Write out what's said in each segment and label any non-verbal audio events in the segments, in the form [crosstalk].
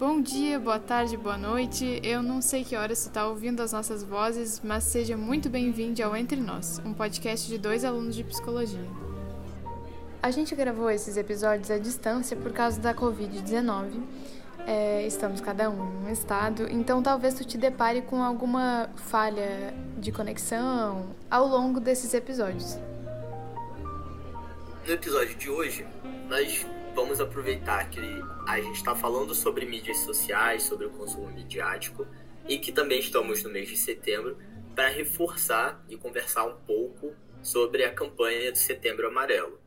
Bom dia, boa tarde, boa noite. Eu não sei que horas você está ouvindo as nossas vozes, mas seja muito bem-vindo ao Entre Nós, um podcast de dois alunos de psicologia. A gente gravou esses episódios à distância por causa da Covid-19. É, estamos cada um em um estado, então talvez tu te depare com alguma falha de conexão ao longo desses episódios. No episódio de hoje, nós vamos aproveitar que a gente está falando sobre mídias sociais, sobre o consumo midiático e que também estamos no mês de setembro para reforçar e conversar um pouco sobre a campanha do Setembro Amarelo.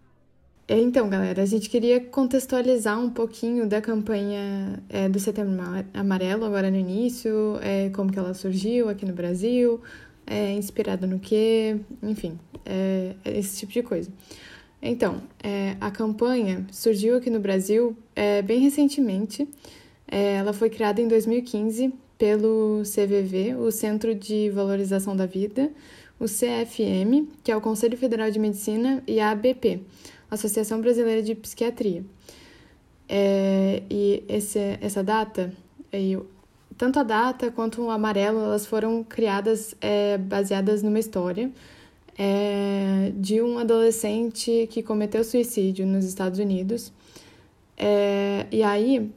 É, então, galera, a gente queria contextualizar um pouquinho da campanha é, do Setembro Amarelo agora no início, é, como que ela surgiu aqui no Brasil, é, inspirada no quê, enfim, é, esse tipo de coisa. Então, é, a campanha surgiu aqui no Brasil é, bem recentemente. É, ela foi criada em 2015 pelo CVV, o Centro de Valorização da Vida, o CFM, que é o Conselho Federal de Medicina, e a ABP, Associação Brasileira de Psiquiatria. É, e esse, essa data, tanto a data quanto o amarelo, elas foram criadas é, baseadas numa história é, de um adolescente que cometeu suicídio nos Estados Unidos. É, e aí,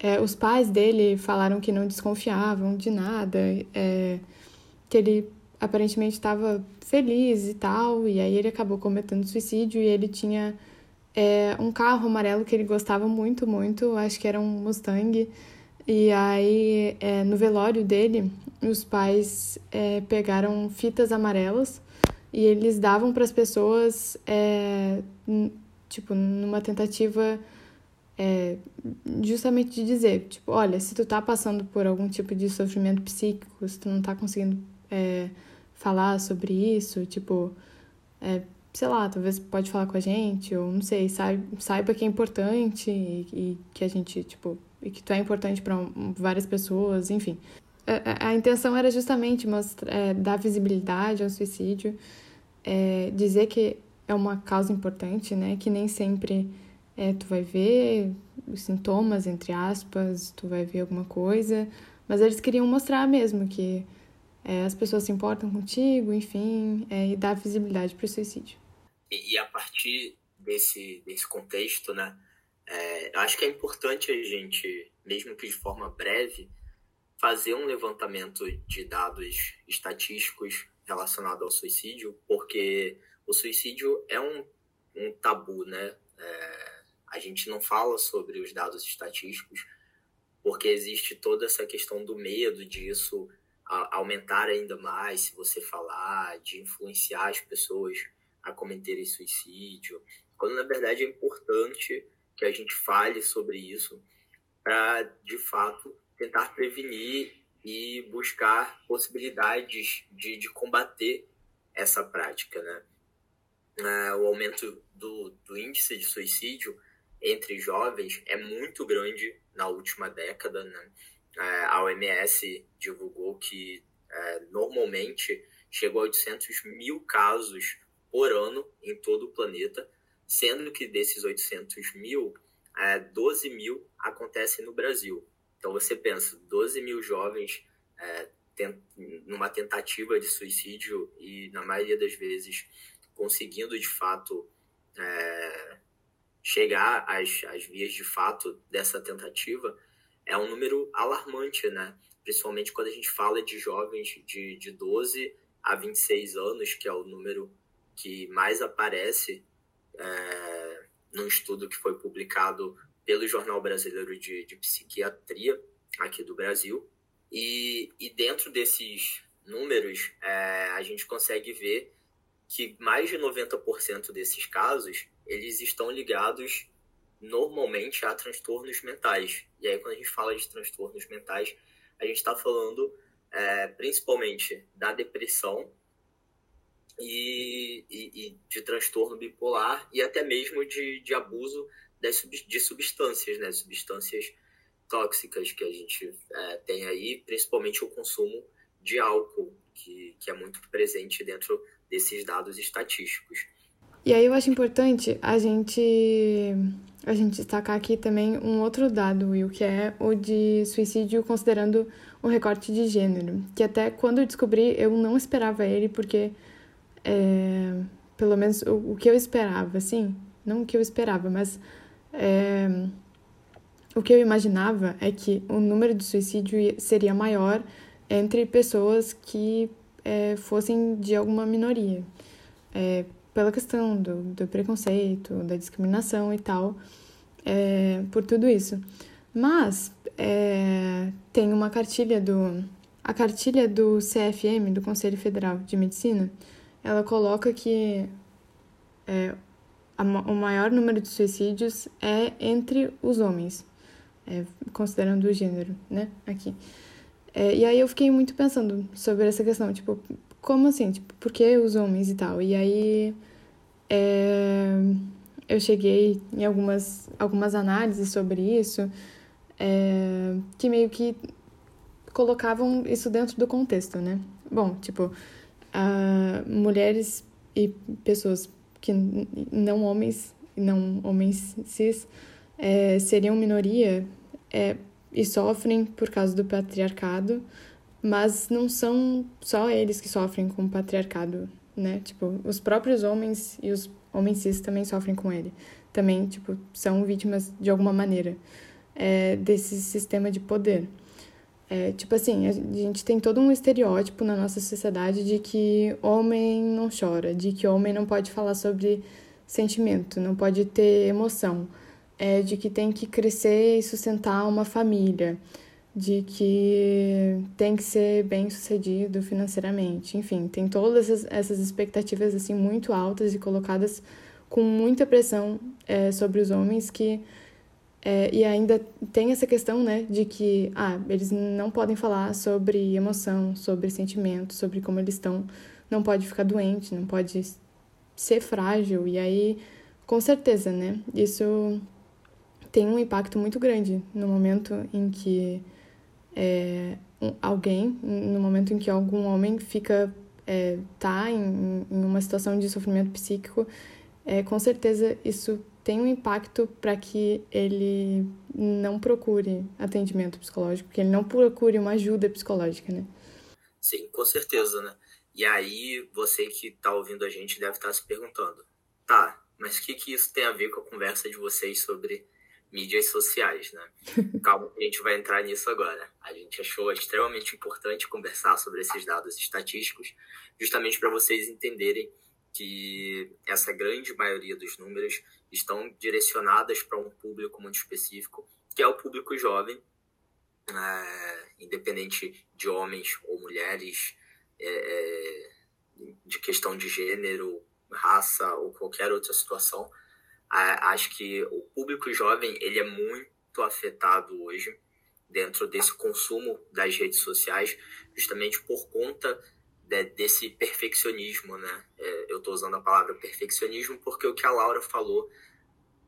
é, os pais dele falaram que não desconfiavam de nada, é, que ele aparentemente estava feliz e tal, e aí ele acabou cometendo suicídio e ele tinha é, um carro amarelo que ele gostava muito, muito, acho que era um Mustang. E aí, é, no velório dele, os pais pegaram fitas amarelas e eles davam para as pessoas, é, tipo, numa tentativa é, justamente de dizer, tipo, olha, se tu tá passando por algum tipo de sofrimento psíquico, se tu não tá conseguindo é, falar sobre isso, tipo, é, sei lá, talvez pode falar com a gente, ou não sei, saiba, que é importante e, e que a gente, tipo, e que tu é importante para várias pessoas, enfim. A, a intenção era justamente mostrar, é, dar visibilidade ao suicídio, é, dizer que é uma causa importante, né? Que nem sempre é, tu vai ver os sintomas, entre aspas, tu vai ver alguma coisa, mas eles queriam mostrar mesmo que é, as pessoas se importam contigo, enfim, é, e dar visibilidade para o suicídio. E, e, a partir desse, desse contexto, né? É, acho que é importante a gente, mesmo que de forma breve, fazer um levantamento de dados estatísticos relacionado ao suicídio, porque o suicídio é um, um tabu, né? É, a gente não fala sobre os dados estatísticos, porque existe toda essa questão do medo disso aumentar ainda mais se você falar, de influenciar as pessoas a cometerem suicídio, quando na verdade é importante que a gente fale sobre isso para, de fato, tentar prevenir e buscar possibilidades de, de combater essa prática. Né? É, o aumento do, do índice de suicídio entre jovens é muito grande na última década. Né? É, a OMS divulgou que é, normalmente chegou a 800 mil casos por ano em todo o planeta, sendo que desses 800 mil, 12 mil acontecem no Brasil. Então você pensa, 12 mil jovens é, tent, numa tentativa de suicídio e na maioria das vezes conseguindo de fato é, chegar às, às vias de fato dessa tentativa é um número alarmante, né? Principalmente quando a gente fala de jovens de, de 12 a 26 anos, que é o número que mais aparece é, num estudo que foi publicado pelo Jornal Brasileiro de, de Psiquiatria aqui do Brasil. E, e dentro desses números, é, a gente consegue ver que mais de 90% desses casos, eles estão ligados normalmente a transtornos mentais. E aí, quando a gente fala de transtornos mentais, a gente está falando é, principalmente da depressão e, e, e, de transtorno bipolar e até mesmo de, de abuso das, de substâncias, né? Substâncias tóxicas que a gente é, tem aí, principalmente o consumo de álcool, que, que é muito presente dentro desses dados estatísticos. E aí eu acho importante a gente a gente destacar aqui também um outro dado, Will, que é o de suicídio considerando o recorte de gênero. Que até quando eu descobri, eu não esperava ele, porque é, pelo menos o, o, que eu esperava, assim, não o que eu esperava, mas é, o que eu imaginava é que o número de suicídio seria maior entre pessoas que é, fossem de alguma minoria. É, pela questão do, do preconceito, da discriminação e tal, é, por tudo isso. Mas é, tem uma cartilha do. A cartilha do CFM, do Conselho Federal de Medicina, ela coloca que é, o maior número de suicídios é entre os homens, é, considerando o gênero, né? Aqui. É, e aí eu fiquei muito pensando sobre essa questão, tipo, como assim? Tipo, por que os homens e tal? E aí é, eu cheguei em algumas, algumas análises sobre isso, é, que meio que colocavam isso dentro do contexto, né? Bom, tipo, uh, mulheres e pessoas que não homens, não homens cis, é, seriam minoria é, e sofrem por causa do patriarcado, mas não são só eles que sofrem com o patriarcado, né? Tipo, os próprios homens e os homens cis também sofrem com ele. Também, tipo, são vítimas de alguma maneira é, desse sistema de poder. É, tipo assim, a gente tem todo um estereótipo na nossa sociedade de que homem não chora, de que homem não pode falar sobre sentimento, não pode ter emoção, é, de que tem que crescer e sustentar uma família, de que tem que ser bem sucedido financeiramente, enfim, tem todas essas, expectativas assim muito altas e colocadas com muita pressão é, sobre os homens que é, e ainda tem essa questão, né, de que ah, eles não podem falar sobre emoção, sobre sentimento, sobre como eles estão, não pode ficar doente, não pode ser frágil. E aí, com certeza, né, isso tem um impacto muito grande no momento em que é, alguém, no momento em que algum homem fica, é, tá em, em uma situação de sofrimento psíquico, é, com certeza isso tem um impacto para que ele não procure atendimento psicológico, que ele não procure uma ajuda psicológica, né? Sim, com certeza, né? E aí, você que está ouvindo a gente deve estar tá se perguntando, tá, mas o que, que isso tem a ver com a conversa de vocês sobre mídias sociais, né? [laughs] Calma, a gente vai entrar nisso agora. A gente achou extremamente importante conversar sobre esses dados estatísticos, justamente para vocês entenderem que essa grande maioria dos números estão direcionadas para um público muito específico, que é o público jovem, é, independente de homens ou mulheres, é, é, de questão de gênero, raça ou qualquer outra situação. acho que o público jovem ele é muito afetado hoje dentro desse consumo das redes sociais, justamente por conta de, desse perfeccionismo, né? É, eu estou usando a palavra perfeccionismo porque o que a Laura falou,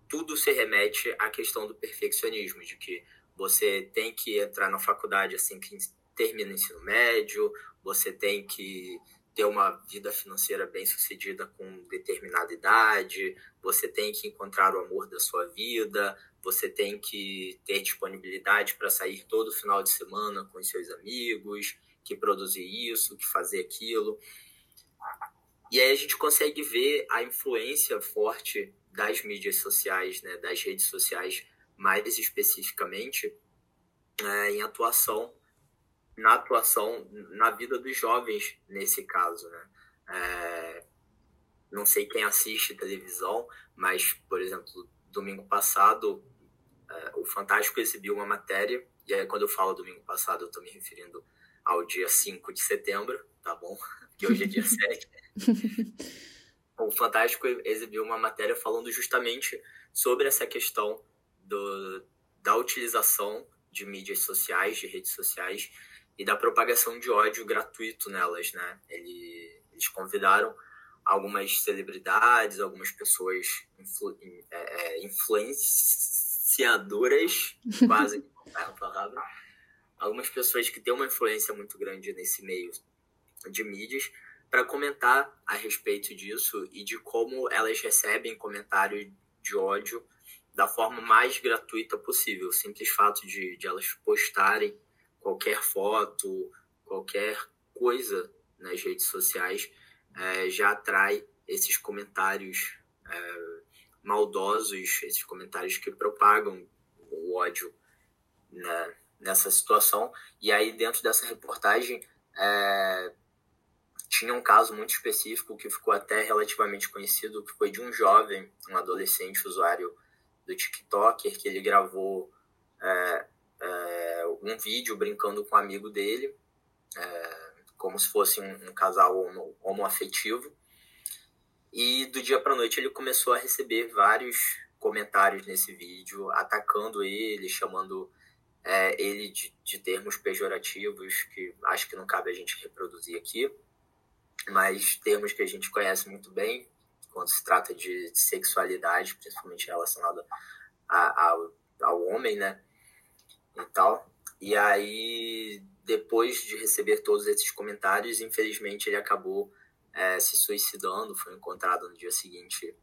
tudo se remete à questão do perfeccionismo, de que você tem que entrar na faculdade assim que termina o ensino médio, você tem que ter uma vida financeira bem sucedida com determinada idade, você tem que encontrar o amor da sua vida, você tem que ter disponibilidade para sair todo final de semana com os seus amigos, que produzir isso, que fazer aquilo. E aí a gente consegue ver a influência forte das mídias sociais, né, das redes sociais, mais especificamente, é, em atuação, na atuação, na vida dos jovens, nesse caso. Né? É, não sei quem assiste televisão, mas, por exemplo, domingo passado, é, o Fantástico exibiu uma matéria, e aí quando eu falo domingo passado, eu estou me referindo ao dia 5 de setembro, tá bom? Que hoje é dia [laughs] 7. o Fantástico exibiu uma matéria falando justamente sobre essa questão do, da utilização de mídias sociais, de redes sociais e da propagação de ódio gratuito nelas, né? Ele, eles convidaram algumas celebridades, algumas pessoas influ, é, é influenciadoras, quase é a palavra, algumas pessoas que têm uma influência muito grande nesse meio de mídias para comentar a respeito disso e de como elas recebem comentário de ódio da forma mais gratuita possível. O simples fato de, de elas postarem qualquer foto, qualquer coisa nas redes sociais é, já atrai esses comentários é, maldosos, esses comentários que propagam o ódio né, nessa situação. E aí, dentro dessa reportagem, é, tinha um caso muito específico que ficou até relativamente conhecido, que foi de um jovem, um adolescente usuário do TikToker, que ele gravou é, é, um vídeo brincando com um amigo dele, é, como se fosse um, um casal homo, homoafetivo. E do dia para noite ele começou a receber vários comentários nesse vídeo, atacando ele, chamando é, ele de, de, termos pejorativos, que acho que não cabe a gente reproduzir aqui, mas termos que a gente conhece muito bem quando se trata de, de sexualidade, principalmente relacionada ao, ao homem, né? E tal. E aí, depois de receber todos esses comentários, infelizmente ele acabou é, se suicidando, foi encontrado no dia seguinte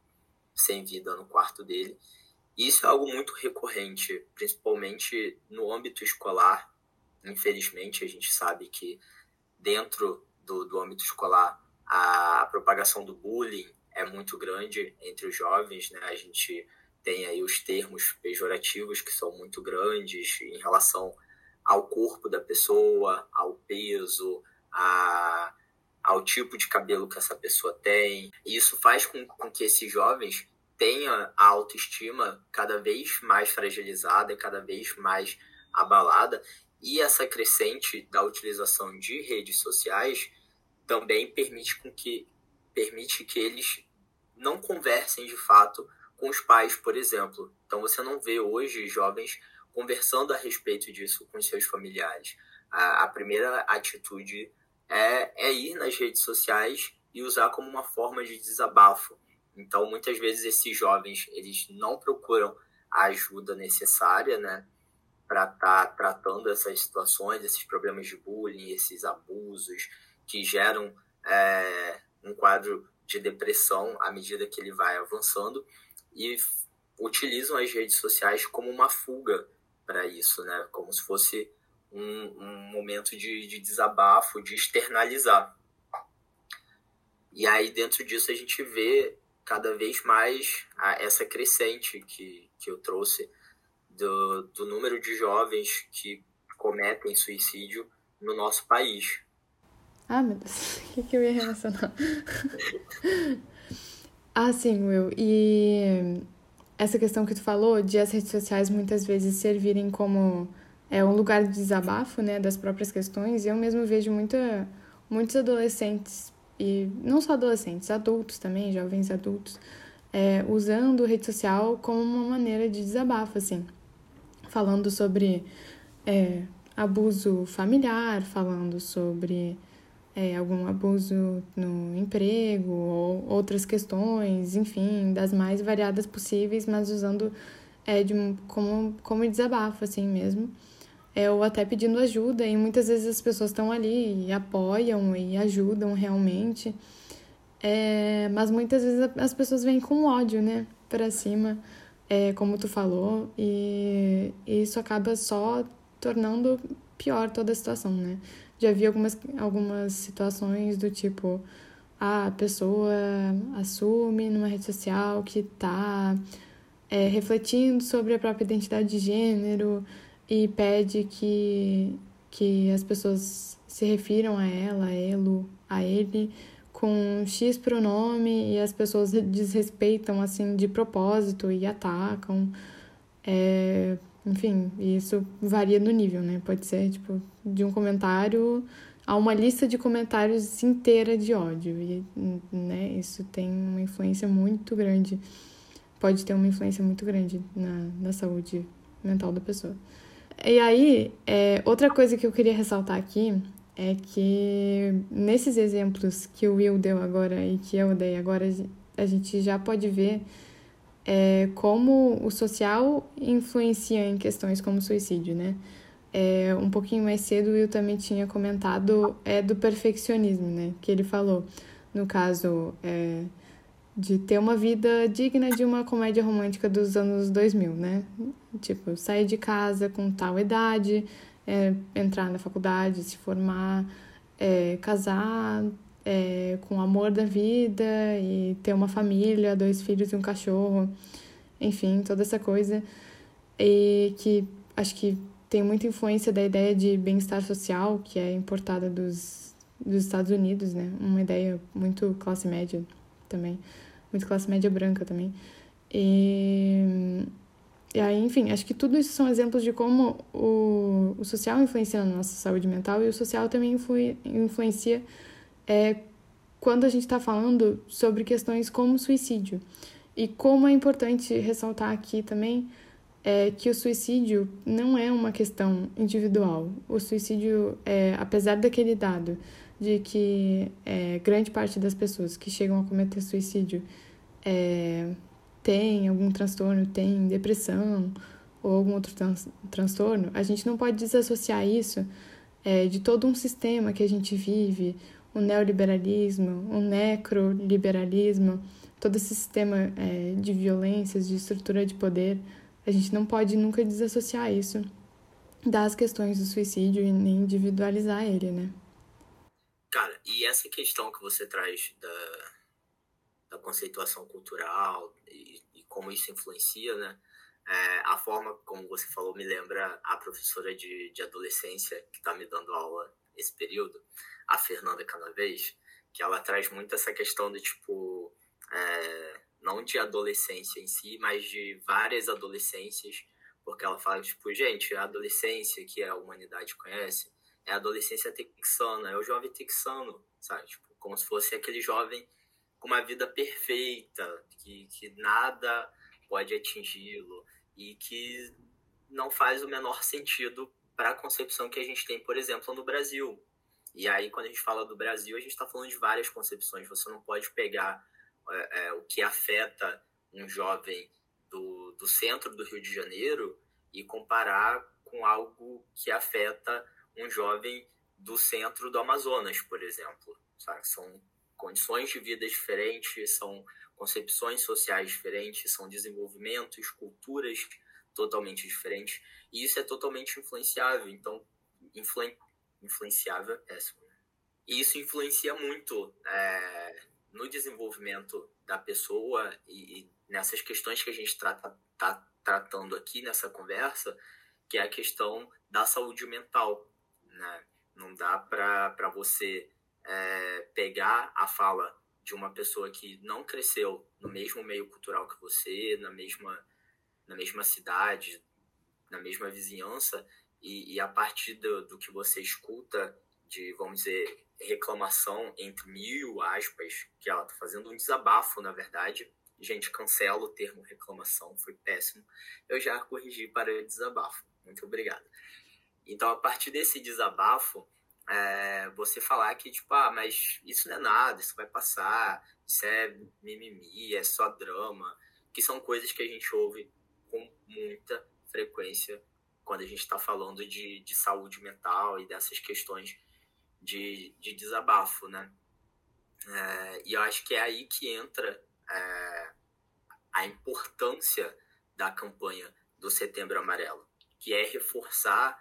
sem vida no quarto dele. Isso é algo muito recorrente, principalmente no âmbito escolar. Infelizmente, a gente sabe que dentro do, do âmbito escolar a, a propagação do bullying é muito grande entre os jovens, né? A gente tem aí os termos pejorativos que são muito grandes em relação ao corpo da pessoa, ao peso, a, ao tipo de cabelo que essa pessoa tem. E isso faz com, com que esses jovens tenham a autoestima cada vez mais fragilizada, cada vez mais abalada. E essa crescente da utilização de redes sociais também permite com que permite que eles não conversem de fato com os pais, por exemplo. Então você não vê hoje jovens conversando a respeito disso com seus familiares. A, a primeira atitude é, é ir nas redes sociais e usar como uma forma de desabafo. Então, muitas vezes esses jovens eles não procuram a ajuda necessária, né, para estar tá tratando essas situações, esses problemas de bullying, esses abusos que geram é, um quadro de depressão à medida que ele vai avançando e utilizam as redes sociais como uma fuga para isso, né, como se fosse um, um momento de, de desabafo, de externalizar. E aí, dentro disso, a gente vê cada vez mais a, essa crescente que, que eu trouxe do, do número de jovens que cometem suicídio no nosso país. Ah, meu Deus, [laughs] o que, que eu ia relacionar? [laughs] ah, sim, Will. E essa questão que tu falou de as redes sociais muitas vezes servirem como é um lugar de desabafo, né, das próprias questões. Eu mesmo vejo muita, muitos adolescentes, e não só adolescentes, adultos também, jovens adultos, é, usando rede social como uma maneira de desabafo, assim. Falando sobre é, abuso familiar, falando sobre é, algum abuso no emprego ou outras questões, enfim, das mais variadas possíveis, mas usando é, de, como, como desabafo, assim mesmo é, ou até pedindo ajuda, e muitas vezes as pessoas estão ali e apoiam e ajudam realmente, é, mas muitas vezes as pessoas vêm com ódio, né, para cima, é, como tu falou, e, e isso acaba só tornando pior toda a situação, né. Já vi algumas, algumas situações do tipo, a pessoa assume numa rede social que tá é, refletindo sobre a própria identidade de gênero, e pede que, que as pessoas se refiram a ela, a ele, a ele, com X pronome e as pessoas desrespeitam assim de propósito e atacam. É, enfim, isso varia no nível, né? Pode ser tipo de um comentário a uma lista de comentários inteira de ódio e, né? Isso tem uma influência muito grande, pode ter uma influência muito grande na, na saúde mental da pessoa. E aí, é, outra coisa que eu queria ressaltar aqui é que nesses exemplos que o Will deu agora e que eu dei agora, a gente já pode ver é, como o social influencia em questões como suicídio, né? É, um pouquinho mais cedo, o Will também tinha comentado é, do perfeccionismo, né? Que ele falou, no caso, é, de ter uma vida digna de uma comédia romântica dos anos 2000, né? Tipo, sair de casa com tal idade, é, entrar na faculdade, se formar, é, casar é, com o amor da vida e ter uma família, dois filhos e um cachorro, enfim, toda essa coisa. E que acho que tem muita influência da ideia de bem-estar social, que é importada dos, dos Estados Unidos, né? Uma ideia muito classe média também, muito classe média branca também. E, e aí, enfim, acho que tudo isso são exemplos de como o, o social influencia na nossa saúde mental e o social também influ, influencia é, quando a gente está falando sobre questões como suicídio. E como é importante ressaltar aqui também é que o suicídio não é uma questão individual. O suicídio, é, apesar daquele dado de que é, grande parte das pessoas que chegam a cometer suicídio é, tem algum transtorno, tem depressão ou algum outro trans transtorno, a gente não pode desassociar isso é, de todo um sistema que a gente vive, o neoliberalismo, o necroliberalismo, todo esse sistema é, de violências, de estrutura de poder a gente não pode nunca desassociar isso das questões do suicídio e nem individualizar ele, né? Cara, e essa questão que você traz da, da conceituação cultural e, e como isso influencia, né? É, a forma como você falou me lembra a professora de, de adolescência que está me dando aula esse período, a Fernanda Canavês, que ela traz muito essa questão de tipo. É, não de adolescência em si, mas de várias adolescências, porque ela fala, tipo, gente, a adolescência que a humanidade conhece é a adolescência texana, é o jovem texano, sabe? Tipo, como se fosse aquele jovem com uma vida perfeita, que, que nada pode atingi-lo e que não faz o menor sentido para a concepção que a gente tem, por exemplo, no Brasil. E aí, quando a gente fala do Brasil, a gente está falando de várias concepções. Você não pode pegar é, é, o que afeta um jovem do, do centro do Rio de Janeiro e comparar com algo que afeta um jovem do centro do Amazonas, por exemplo. Sabe? São condições de vida diferentes, são concepções sociais diferentes, são desenvolvimentos, culturas totalmente diferentes. E isso é totalmente influenciável. Então, influen influenciável é péssimo. E isso influencia muito é, no desenvolvimento da pessoa e, e nessas questões que a gente está tá tratando aqui nessa conversa, que é a questão da saúde mental. Né? Não dá para você é, pegar a fala de uma pessoa que não cresceu no mesmo meio cultural que você, na mesma, na mesma cidade, na mesma vizinhança, e, e a partir do, do que você escuta de, vamos dizer, reclamação entre mil aspas, que ela tá fazendo um desabafo, na verdade. Gente, cancela o termo reclamação, foi péssimo. Eu já corrigi para desabafo. Muito obrigado. Então, a partir desse desabafo, é, você falar que, tipo, ah, mas isso não é nada, isso vai passar, isso é mimimi, é só drama, que são coisas que a gente ouve com muita frequência quando a gente está falando de, de saúde mental e dessas questões de, de desabafo, né? É, e eu acho que é aí que entra é, a importância da campanha do Setembro Amarelo, que é reforçar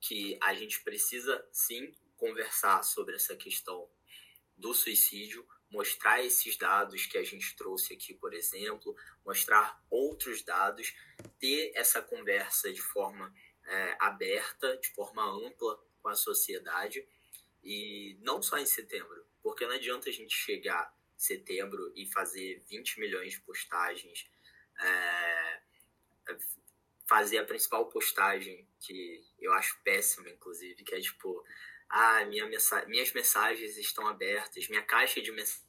que a gente precisa sim conversar sobre essa questão do suicídio, mostrar esses dados que a gente trouxe aqui, por exemplo, mostrar outros dados, ter essa conversa de forma é, aberta, de forma ampla com a sociedade e não só em setembro, porque não adianta a gente chegar em setembro e fazer 20 milhões de postagens, é, fazer a principal postagem, que eu acho péssima, inclusive, que é tipo, ah, minha mensa minhas mensagens estão abertas, minha caixa de mensagens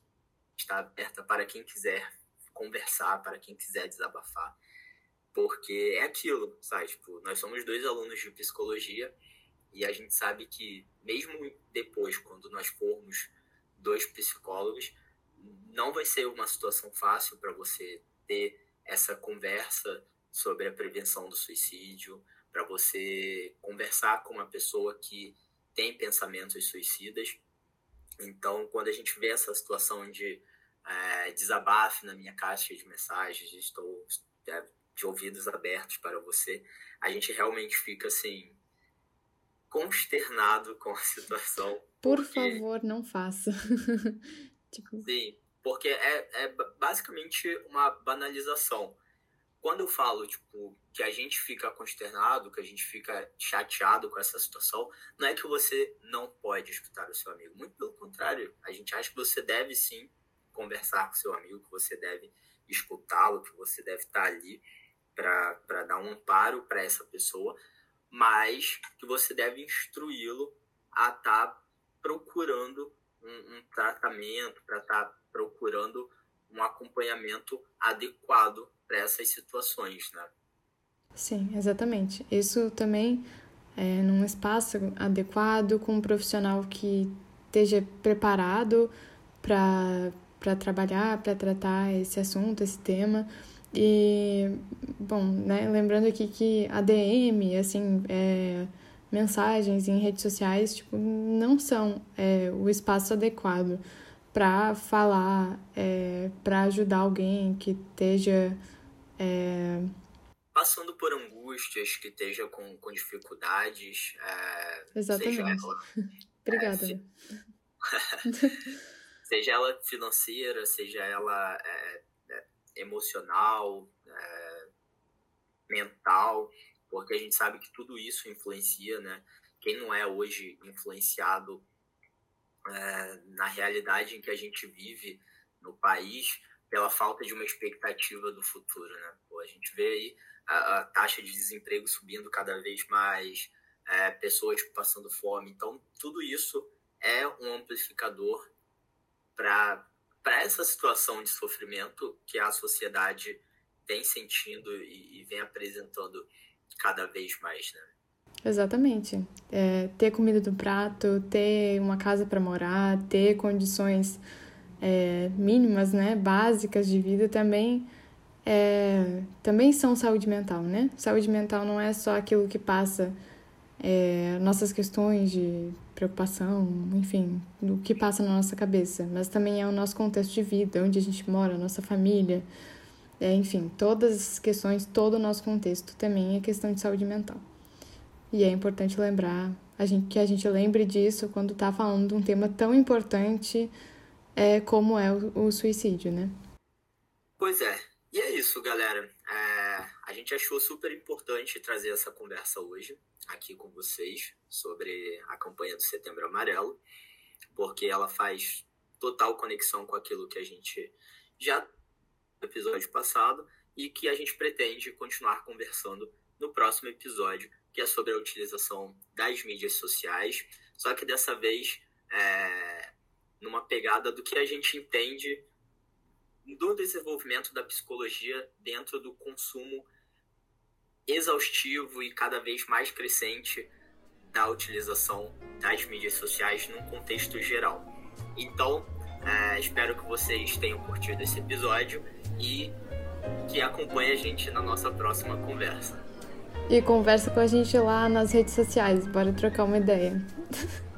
está aberta para quem quiser conversar, para quem quiser desabafar. Porque é aquilo, sabe? Tipo, nós somos dois alunos de psicologia e a gente sabe que, mesmo depois, quando nós formos dois psicólogos, não vai ser uma situação fácil para você ter essa conversa sobre a prevenção do suicídio, para você conversar com uma pessoa que tem pensamentos suicidas. Então, quando a gente vê essa situação de é, desabafe na minha caixa de mensagens, estou é, de ouvidos abertos para você. A gente realmente fica assim consternado com a [laughs] situação. Por porque... favor, não faça. [laughs] tipo... Sim, porque é, é basicamente uma banalização. Quando eu falo, tipo, que a gente fica consternado, que a gente fica chateado com essa situação, não é que você não pode escutar o seu amigo. Muito pelo contrário, a gente acha que você deve sim conversar com seu amigo, que você deve escutá-lo, que você deve estar ali para dar um amparo para essa pessoa, mas que você deve instruí-lo a estar tá procurando um, um tratamento, para estar tá procurando um acompanhamento adequado para essas situações, né? Sim, exatamente. Isso também é num espaço adequado, com um profissional que esteja preparado para trabalhar, para tratar esse assunto, esse tema. E, bom, né, lembrando aqui que a DM, assim, é, mensagens em redes sociais, tipo, não são é, o espaço adequado para falar, é, para ajudar alguém que esteja. É... Passando por angústias, que esteja com, com dificuldades. É, Exatamente. Seja ela, [laughs] Obrigada. Se... [laughs] seja ela financeira, seja ela é, é, emocional, é, mental, porque a gente sabe que tudo isso influencia, né? Quem não é hoje influenciado é, na realidade em que a gente vive no país pela falta de uma expectativa do futuro, né? Pô, a gente vê aí a, a, taxa de desemprego subindo cada vez mais, é, pessoas passando fome, então tudo isso é um amplificador para essa situação de sofrimento que a sociedade vem sentindo e, e vem apresentando cada vez mais, né? Exatamente. É, ter comida do prato, ter uma casa para morar, ter condições é, mínimas, né, básicas de vida também é, também são saúde mental, né? Saúde mental não é só aquilo que passa é, nossas questões de preocupação, enfim, o que passa na nossa cabeça, mas também é o nosso contexto de vida, onde a gente mora, nossa família, é, enfim, todas as questões, todo o nosso contexto também é questão de saúde mental. E é importante lembrar a gente, que a gente lembre disso quando está falando de um tema tão importante é, como é o, o, suicídio, né? Pois é. E é isso, galera. É, a gente achou super importante trazer essa conversa hoje aqui com vocês sobre a campanha do Setembro Amarelo, porque ela faz total conexão com aquilo que a gente já no episódio passado e que a gente pretende continuar conversando no próximo episódio que é sobre a utilização das mídias sociais, só que dessa vez é, numa pegada do que a gente entende do desenvolvimento da psicologia dentro do consumo exaustivo e cada vez mais crescente da utilização das mídias sociais num contexto geral. Então, é, espero que vocês tenham curtido esse episódio e que acompanhe a gente na nossa próxima conversa e conversa com a gente lá nas redes sociais. Bora trocar uma ideia. [laughs]